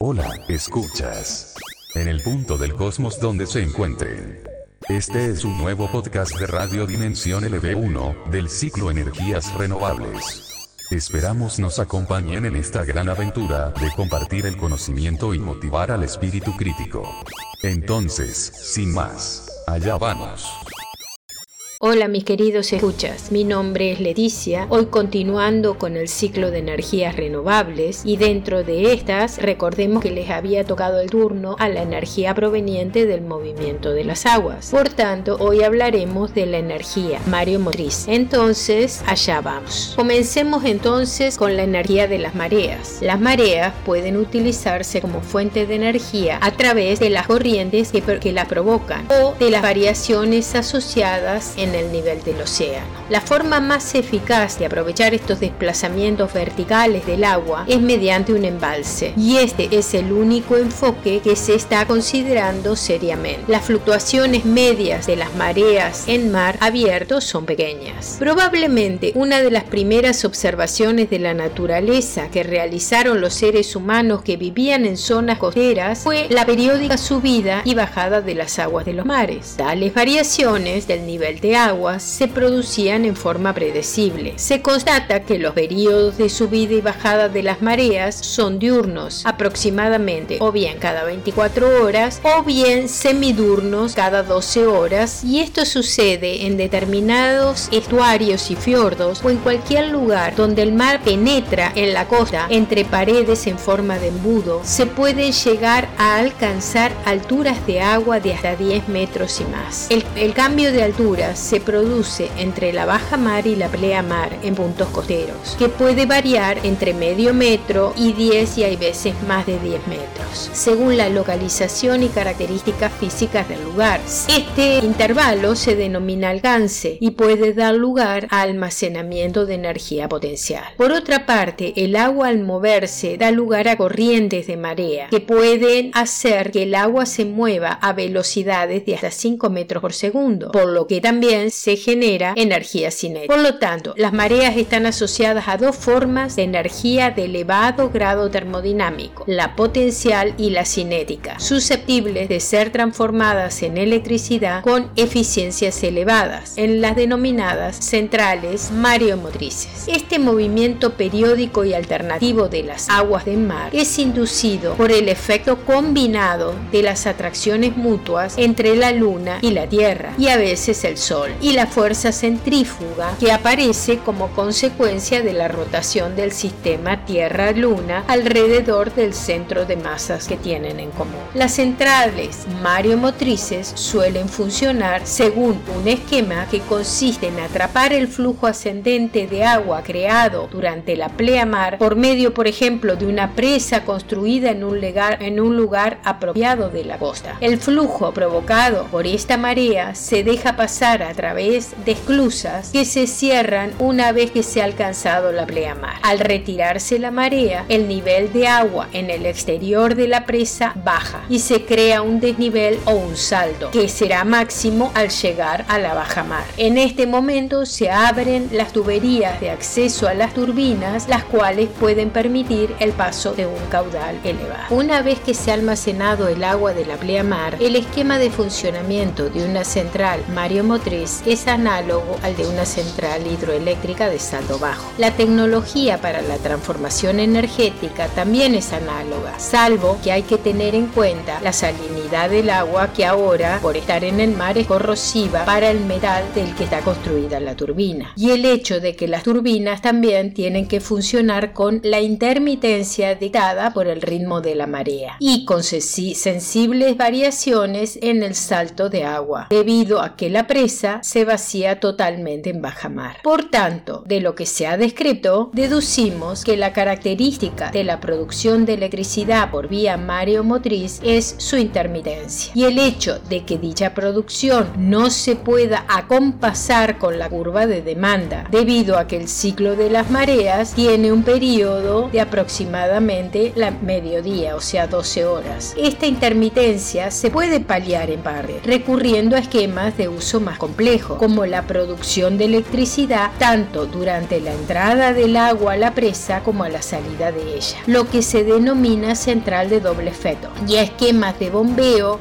Hola, escuchas. En el punto del cosmos donde se encuentren. Este es un nuevo podcast de Radio Dimensión LV1, del ciclo Energías Renovables. Esperamos nos acompañen en esta gran aventura de compartir el conocimiento y motivar al espíritu crítico. Entonces, sin más, allá vamos. Hola mis queridos escuchas, mi nombre es Leticia, hoy continuando con el ciclo de energías renovables y dentro de estas recordemos que les había tocado el turno a la energía proveniente del movimiento de las aguas. Por tanto, hoy hablaremos de la energía mareomotriz. Entonces, allá vamos. Comencemos entonces con la energía de las mareas. Las mareas pueden utilizarse como fuente de energía a través de las corrientes que, que la provocan o de las variaciones asociadas en el nivel del océano. La forma más eficaz de aprovechar estos desplazamientos verticales del agua es mediante un embalse, y este es el único enfoque que se está considerando seriamente. Las fluctuaciones medias de las mareas en mar abierto son pequeñas. Probablemente una de las primeras observaciones de la naturaleza que realizaron los seres humanos que vivían en zonas costeras fue la periódica subida y bajada de las aguas de los mares. Tales variaciones del nivel de se producían en forma predecible. Se constata que los periodos de subida y bajada de las mareas son diurnos, aproximadamente o bien cada 24 horas o bien semidurnos cada 12 horas y esto sucede en determinados estuarios y fiordos o en cualquier lugar donde el mar penetra en la costa entre paredes en forma de embudo, se pueden llegar a alcanzar alturas de agua de hasta 10 metros y más. El, el cambio de altura se produce entre la baja mar y la pleamar en puntos costeros, que puede variar entre medio metro y 10 y hay veces más de 10 metros, según la localización y características físicas del lugar. Este intervalo se denomina alcance y puede dar lugar a almacenamiento de energía potencial. Por otra parte, el agua al moverse da lugar a corrientes de marea que pueden hacer que el agua se mueva a velocidades de hasta 5 metros por segundo, por lo que también se genera energía cinética. Por lo tanto, las mareas están asociadas a dos formas de energía de elevado grado termodinámico, la potencial y la cinética, susceptibles de ser transformadas en electricidad con eficiencias elevadas, en las denominadas centrales mareomotrices. Este movimiento periódico y alternativo de las aguas del mar es inducido por el efecto combinado de las atracciones mutuas entre la Luna y la Tierra y a veces el Sol y la fuerza centrífuga que aparece como consecuencia de la rotación del sistema Tierra-Luna alrededor del centro de masas que tienen en común. Las centrales mareomotrices suelen funcionar según un esquema que consiste en atrapar el flujo ascendente de agua creado durante la pleamar por medio, por ejemplo, de una presa construida en un, en un lugar apropiado de la costa. El flujo provocado por esta marea se deja pasar a través de esclusas que se cierran una vez que se ha alcanzado la pleamar. Al retirarse la marea, el nivel de agua en el exterior de la presa baja y se crea un desnivel o un saldo que será máximo al llegar a la baja mar. En este momento se abren las tuberías de acceso a las turbinas, las cuales pueden permitir el paso de un caudal elevado. Una vez que se ha almacenado el agua de la pleamar, el esquema de funcionamiento de una central es análogo al de una central hidroeléctrica de saldo bajo. La tecnología para la transformación energética también es análoga, salvo que hay que tener en cuenta la salinidad del agua que ahora, por estar en el mar, es corrosiva para el metal del que está construida la turbina. Y el hecho de que las turbinas también tienen que funcionar con la intermitencia dictada por el ritmo de la marea y con sensibles variaciones en el salto de agua, debido a que la presa se vacía totalmente en baja mar. Por tanto, de lo que se ha descrito, deducimos que la característica de la producción de electricidad por vía mareomotriz es su intermitencia y el hecho de que dicha producción no se pueda acompasar con la curva de demanda debido a que el ciclo de las mareas tiene un periodo de aproximadamente la mediodía, o sea 12 horas. Esta intermitencia se puede paliar en parte recurriendo a esquemas de uso más complejo, como la producción de electricidad tanto durante la entrada del agua a la presa como a la salida de ella, lo que se denomina central de doble efecto, y esquemas de bombeo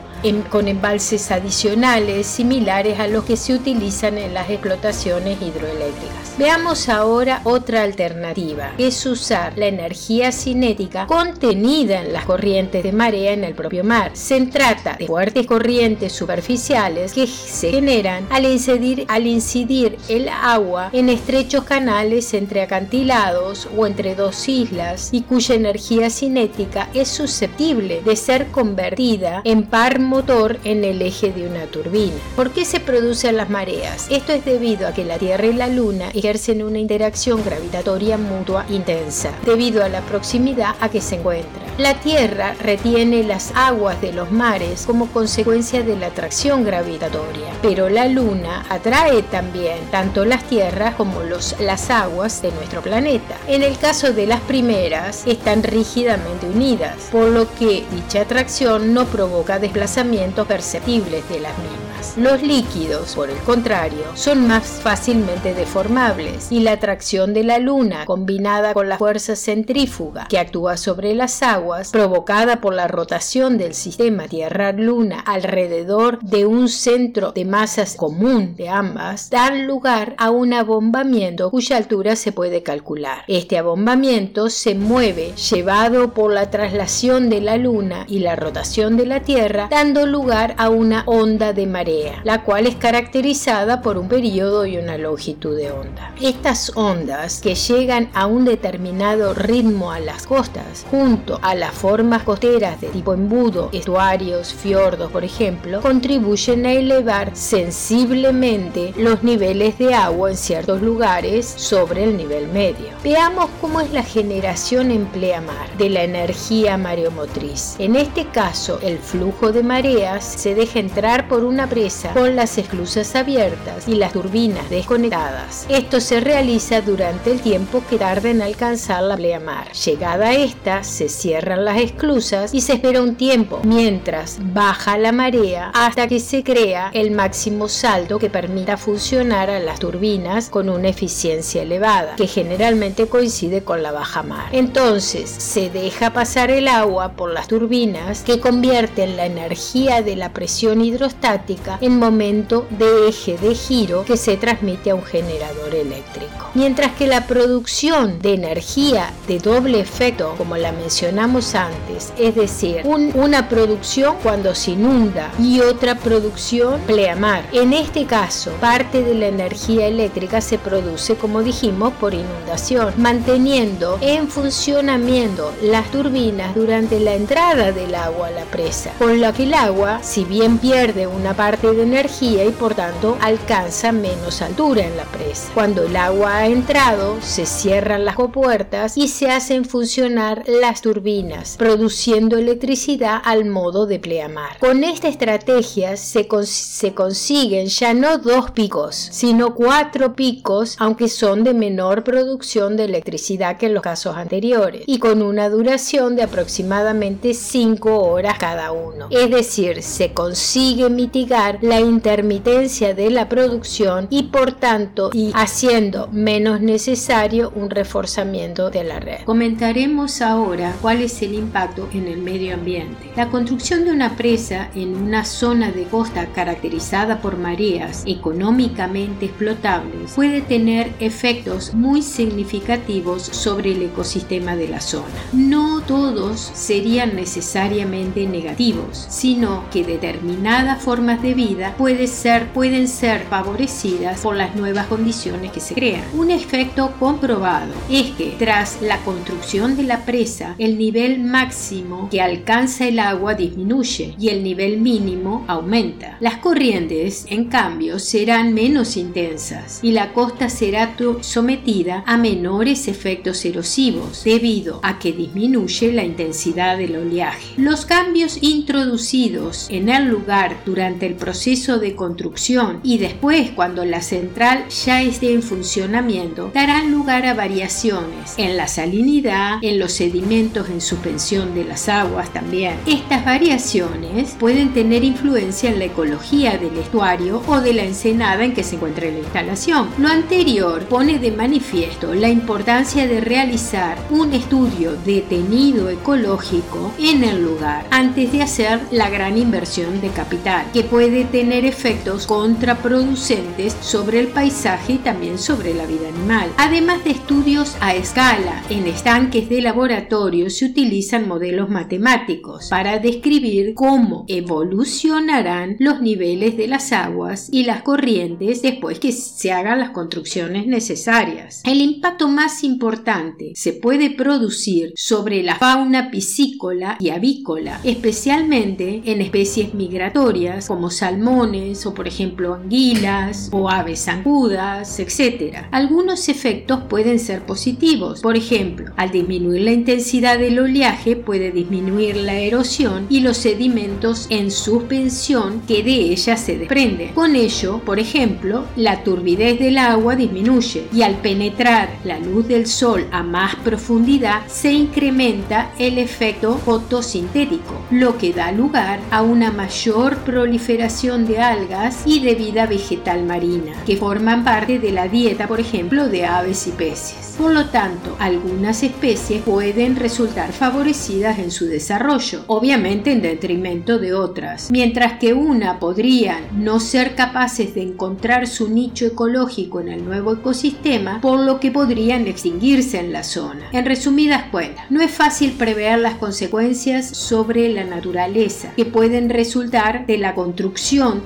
con embalses adicionales similares a los que se utilizan en las explotaciones hidroeléctricas. Veamos ahora otra alternativa, que es usar la energía cinética contenida en las corrientes de marea en el propio mar. Se trata de fuertes corrientes superficiales que se generan al incidir, al incidir el agua en estrechos canales entre acantilados o entre dos islas y cuya energía cinética es susceptible de ser convertida en par motor en el eje de una turbina. ¿Por qué se producen las mareas? Esto es debido a que la Tierra y la Luna ejercen una interacción gravitatoria mutua intensa, debido a la proximidad a que se encuentran. La Tierra retiene las aguas de los mares como consecuencia de la atracción gravitatoria, pero la Luna atrae también tanto las tierras como las aguas de nuestro planeta. En el caso de las primeras, están rígidamente unidas, por lo que dicha atracción no provoca desplazamiento perceptibles de las mismas. Los líquidos, por el contrario, son más fácilmente deformables y la atracción de la Luna, combinada con la fuerza centrífuga que actúa sobre las aguas, provocada por la rotación del sistema Tierra-Luna alrededor de un centro de masas común de ambas, dan lugar a un abombamiento cuya altura se puede calcular. Este abombamiento se mueve llevado por la traslación de la Luna y la rotación de la Tierra, dando lugar a una onda de marea, la cual es caracterizada por un periodo y una longitud de onda. Estas ondas, que llegan a un determinado ritmo a las costas, junto a las formas costeras de tipo embudo, estuarios, fiordos, por ejemplo, contribuyen a elevar sensiblemente los niveles de agua en ciertos lugares sobre el nivel medio. Veamos cómo es la generación en pleamar de la energía mareomotriz. En este caso, el flujo de mareas se deja entrar por una con las esclusas abiertas y las turbinas desconectadas. Esto se realiza durante el tiempo que tarda en alcanzar la pleamar. Llegada a esta, se cierran las esclusas y se espera un tiempo mientras baja la marea hasta que se crea el máximo saldo que permita funcionar a las turbinas con una eficiencia elevada, que generalmente coincide con la baja mar. Entonces se deja pasar el agua por las turbinas que convierten la energía de la presión hidrostática en momento de eje de giro que se transmite a un generador eléctrico. Mientras que la producción de energía de doble efecto, como la mencionamos antes, es decir, una producción cuando se inunda y otra producción pleamar. En este caso, parte de la energía eléctrica se produce, como dijimos, por inundación, manteniendo en funcionamiento las turbinas durante la entrada del agua a la presa, con lo que el agua, si bien pierde una parte de energía y por tanto alcanza menos altura en la presa. Cuando el agua ha entrado, se cierran las compuertas y se hacen funcionar las turbinas, produciendo electricidad al modo de pleamar. Con esta estrategia se, consiguen ya no dos picos, sino cuatro picos, aunque son de menor producción de electricidad que en los casos anteriores, y con una duración de aproximadamente 5 horas cada uno. Es decir, se consigue mitigar la intermitencia de la producción y por tanto y haciendo menos necesario un reforzamiento de la red. Comentaremos ahora cuál es el impacto en el medio ambiente. La construcción de una presa en una zona de costa caracterizada por mareas económicamente explotables puede tener efectos muy significativos sobre el ecosistema de la zona. No todos serían necesariamente negativos, sino que determinadas formas de vida puede ser, pueden ser favorecidas por las nuevas condiciones que se crean. Un efecto comprobado es que tras la construcción de la presa, el nivel máximo que alcanza el agua disminuye y el nivel mínimo aumenta. Las corrientes, en cambio, serán menos intensas y la costa será sometida a menores efectos erosivos debido a que disminuye la intensidad del oleaje. Los cambios introducidos en el lugar durante el proceso de construcción y después cuando la central ya esté en funcionamiento, darán lugar a variaciones en la salinidad, en los sedimentos en suspensión de las aguas también. Estas variaciones pueden tener influencia en la ecología del estuario o de la ensenada en que se encuentra la instalación. Lo anterior pone de manifiesto la importancia de realizar un estudio detenido ecológico en el lugar antes de hacer la gran inversión de capital, que puede tener efectos contraproducentes sobre el paisaje y también sobre la vida animal. Además de estudios a escala, en estanques de laboratorio se utilizan modelos matemáticos para describir cómo evolucionarán los niveles de las aguas y las corrientes después que se hagan las construcciones necesarias. El impacto más importante se puede producir sobre la fauna piscícola y avícola, especialmente en especies migratorias como salmones o por ejemplo anguilas o aves zancudas, etc. Algunos efectos pueden ser positivos, por ejemplo, al disminuir la intensidad del oleaje puede disminuir la erosión y los sedimentos en suspensión que de ella se desprenden. Con ello, por ejemplo, la turbidez del agua disminuye y al penetrar la luz del sol a más profundidad se incrementa el efecto fotosintético, lo que da lugar a una mayor proliferación de algas y de vida vegetal marina, que forman parte de la dieta, por ejemplo, de aves y peces. Por lo tanto, algunas especies pueden resultar favorecidas en su desarrollo, obviamente en detrimento de otras, mientras que una podrían no ser capaces de encontrar su nicho ecológico en el nuevo ecosistema, por lo que podrían extinguirse en la zona. En resumidas cuentas, no es fácil prever las consecuencias sobre la naturaleza que pueden resultar de la construcción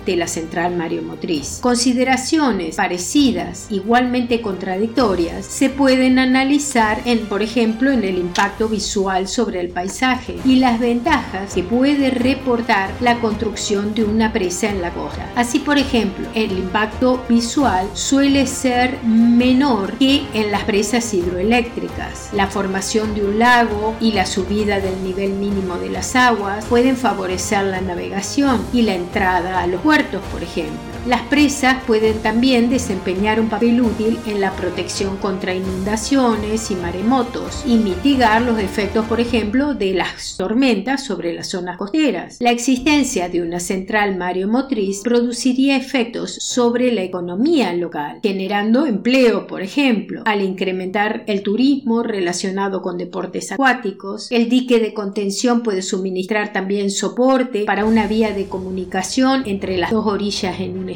de la central mareomotriz. Consideraciones parecidas, igualmente contradictorias, se pueden analizar en, por ejemplo, en el impacto visual sobre el paisaje y las ventajas que puede reportar la construcción de una presa en la costa. Así, por ejemplo, el impacto visual suele ser menor que en las presas hidroeléctricas. La formación de un lago y la subida del nivel mínimo de las aguas pueden favorecer la navegación y la entrada a los puertos, por ejemplo. Las presas pueden también desempeñar un papel útil en la protección contra inundaciones y maremotos y mitigar los efectos, por ejemplo, de las tormentas sobre las zonas costeras. La existencia de una central mareomotriz produciría efectos sobre la economía local, generando empleo, por ejemplo, al incrementar el turismo relacionado con deportes acuáticos. El dique de contención puede suministrar también soporte para una vía de comunicación entre las dos orillas en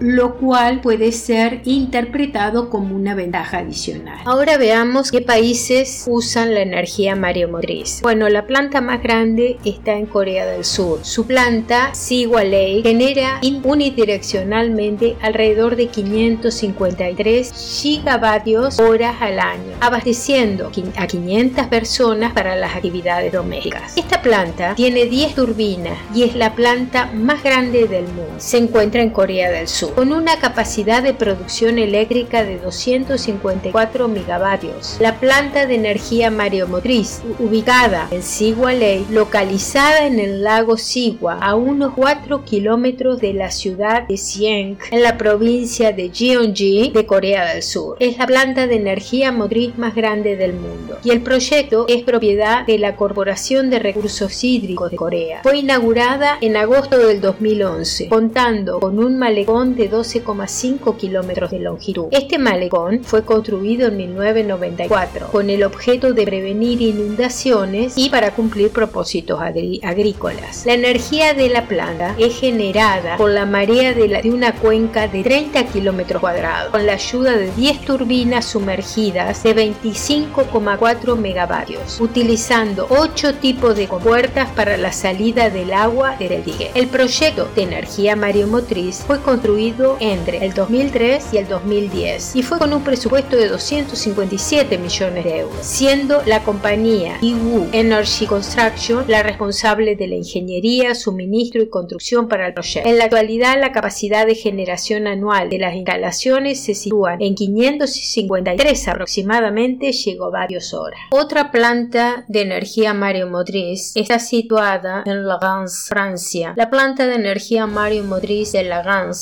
lo cual puede ser interpretado como una ventaja adicional. Ahora veamos qué países usan la energía mareomotriz. Bueno, la planta más grande está en Corea del Sur. Su planta, Siwa Lake, genera unidireccionalmente alrededor de 553 gigavatios horas al año, abasteciendo a 500 personas para las actividades domésticas. Esta planta tiene 10 turbinas y es la planta más grande del mundo. Se encuentra en Corea del Sur, con una capacidad de producción eléctrica de 254 megavatios. La planta de energía mareomotriz, ubicada en Siwa Lake, localizada en el lago Siwa, a unos 4 kilómetros de la ciudad de Sieng, en la provincia de Gyeonggi de Corea del Sur. Es la planta de energía motriz más grande del mundo y el proyecto es propiedad de la Corporación de Recursos Hídricos de Corea. Fue inaugurada en agosto del 2011, contando con un malecón de 12,5 kilómetros de longitud. Este malecón fue construido en 1994 con el objeto de prevenir inundaciones y para cumplir propósitos agrícolas. La energía de la planta es generada por la marea de, una cuenca de 30 kilómetros cuadrados con la ayuda de 10 turbinas sumergidas de 25,4 megavatios, utilizando 8 tipos de compuertas para la salida del agua del dique. El proyecto de energía mareomotriz fue construido entre el 2003 y el 2010 y fue con un presupuesto de 257 millones de euros, siendo la compañía Iwu Energy Construction la responsable de la ingeniería, suministro y construcción para el proyecto. En la actualidad, la capacidad de generación anual de las instalaciones se sitúa en 553 aproximadamente, llegó varios horas. Otra planta de energía mareomotriz está situada en Lagrange, Francia. La planta de energía Mario Motriz de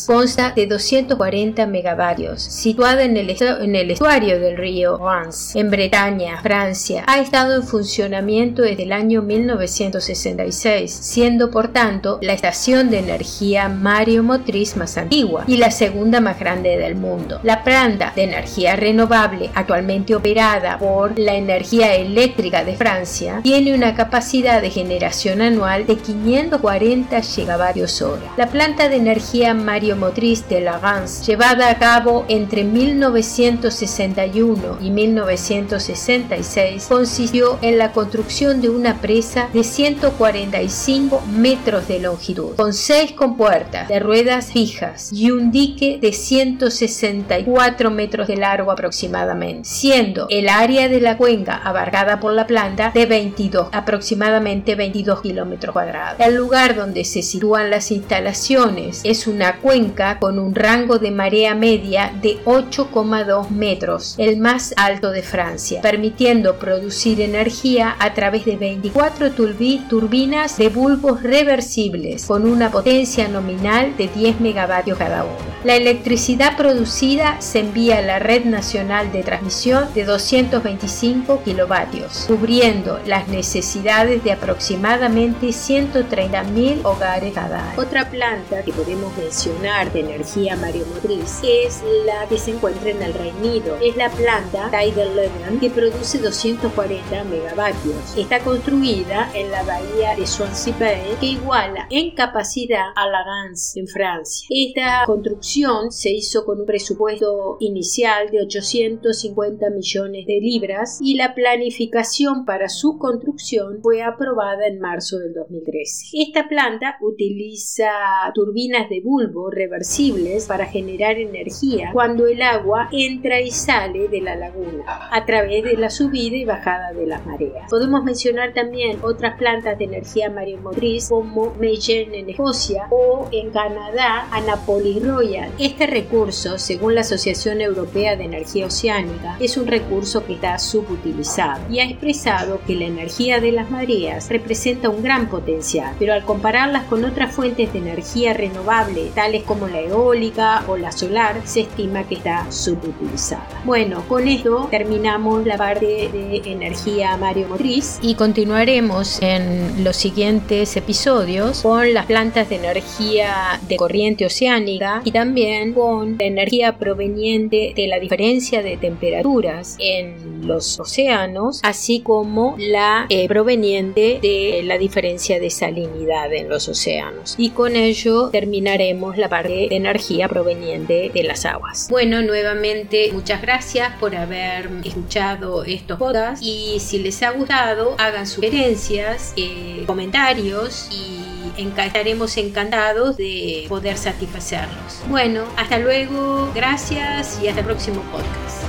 Consta de 240 megavatios, situada en el, en el estuario del río Rance, en Bretaña, Francia. Ha estado en funcionamiento desde el año 1966, siendo por tanto la estación de energía Mario Motriz más antigua y la segunda más grande del mundo. La planta de energía renovable actualmente operada por la Energía Eléctrica de Francia tiene una capacidad de generación anual de 540 gigavatios hora. La planta de energía mariomotriz de Lagrange, llevada a cabo entre 1961 y 1966, consistió en la construcción de una presa de 145 metros de longitud, con seis compuertas de ruedas fijas y un dique de 164 metros de largo aproximadamente, siendo el área de la cuenca abarcada por la planta de 22, aproximadamente 22 kilómetros cuadrados. El lugar donde se sitúan las instalaciones es una cuenca con un rango de marea media de 8,2 metros, el más alto de Francia, permitiendo producir energía a través de 24 turbinas de bulbos reversibles con una potencia nominal de 10 megavatios cada una. La electricidad producida se envía a la red nacional de transmisión de 225 kilovatios, cubriendo las necesidades de aproximadamente 130.000 hogares cada año. Otra planta que podemos mencionar de energía mareomotriz es la que se encuentra en el Reino Unido. Es la planta Tidal Lebanon que produce 240 megavatios. Está construida en la bahía de Swansea Bay que iguala en capacidad a la Gans en Francia. Esta construcción se hizo con un presupuesto inicial de 850 millones de libras y la planificación para su construcción fue aprobada en marzo del 2013. Esta planta utiliza turbinas de bulbo reversibles para generar energía cuando el agua entra y sale de la laguna a través de la subida y bajada de las mareas. Podemos mencionar también otras plantas de energía maremotriz como Meyen en Escocia o en Canadá Annapolis Royal. Este recurso, según la Asociación Europea de Energía Oceánica, es un recurso que está subutilizado y ha expresado que la energía de las mareas representa un gran potencial, pero al compararlas con otras fuentes de energía renovable, tales como la eólica o la solar, se estima que está subutilizada. Bueno, con esto terminamos la parte de energía mareomotriz y continuaremos en los siguientes episodios con las plantas de energía de corriente oceánica y también con la energía proveniente de la diferencia de temperaturas en los océanos, así como la eh, proveniente de la diferencia de salinidad en los océanos. Y con ello terminaremos la parte de energía proveniente de las aguas. Bueno, nuevamente muchas gracias por haber escuchado estos podcasts y si les ha gustado hagan sugerencias, eh, comentarios y estaremos encantados de poder satisfacerlos. Bueno, hasta luego, gracias y hasta el próximo podcast.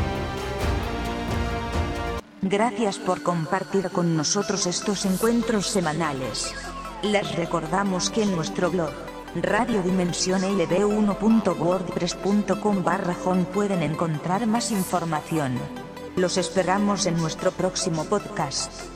Gracias por compartir con nosotros estos encuentros semanales. Les recordamos que en nuestro blog, radiodimensionlb1.wordpress.com barra pueden encontrar más información. Los esperamos en nuestro próximo podcast.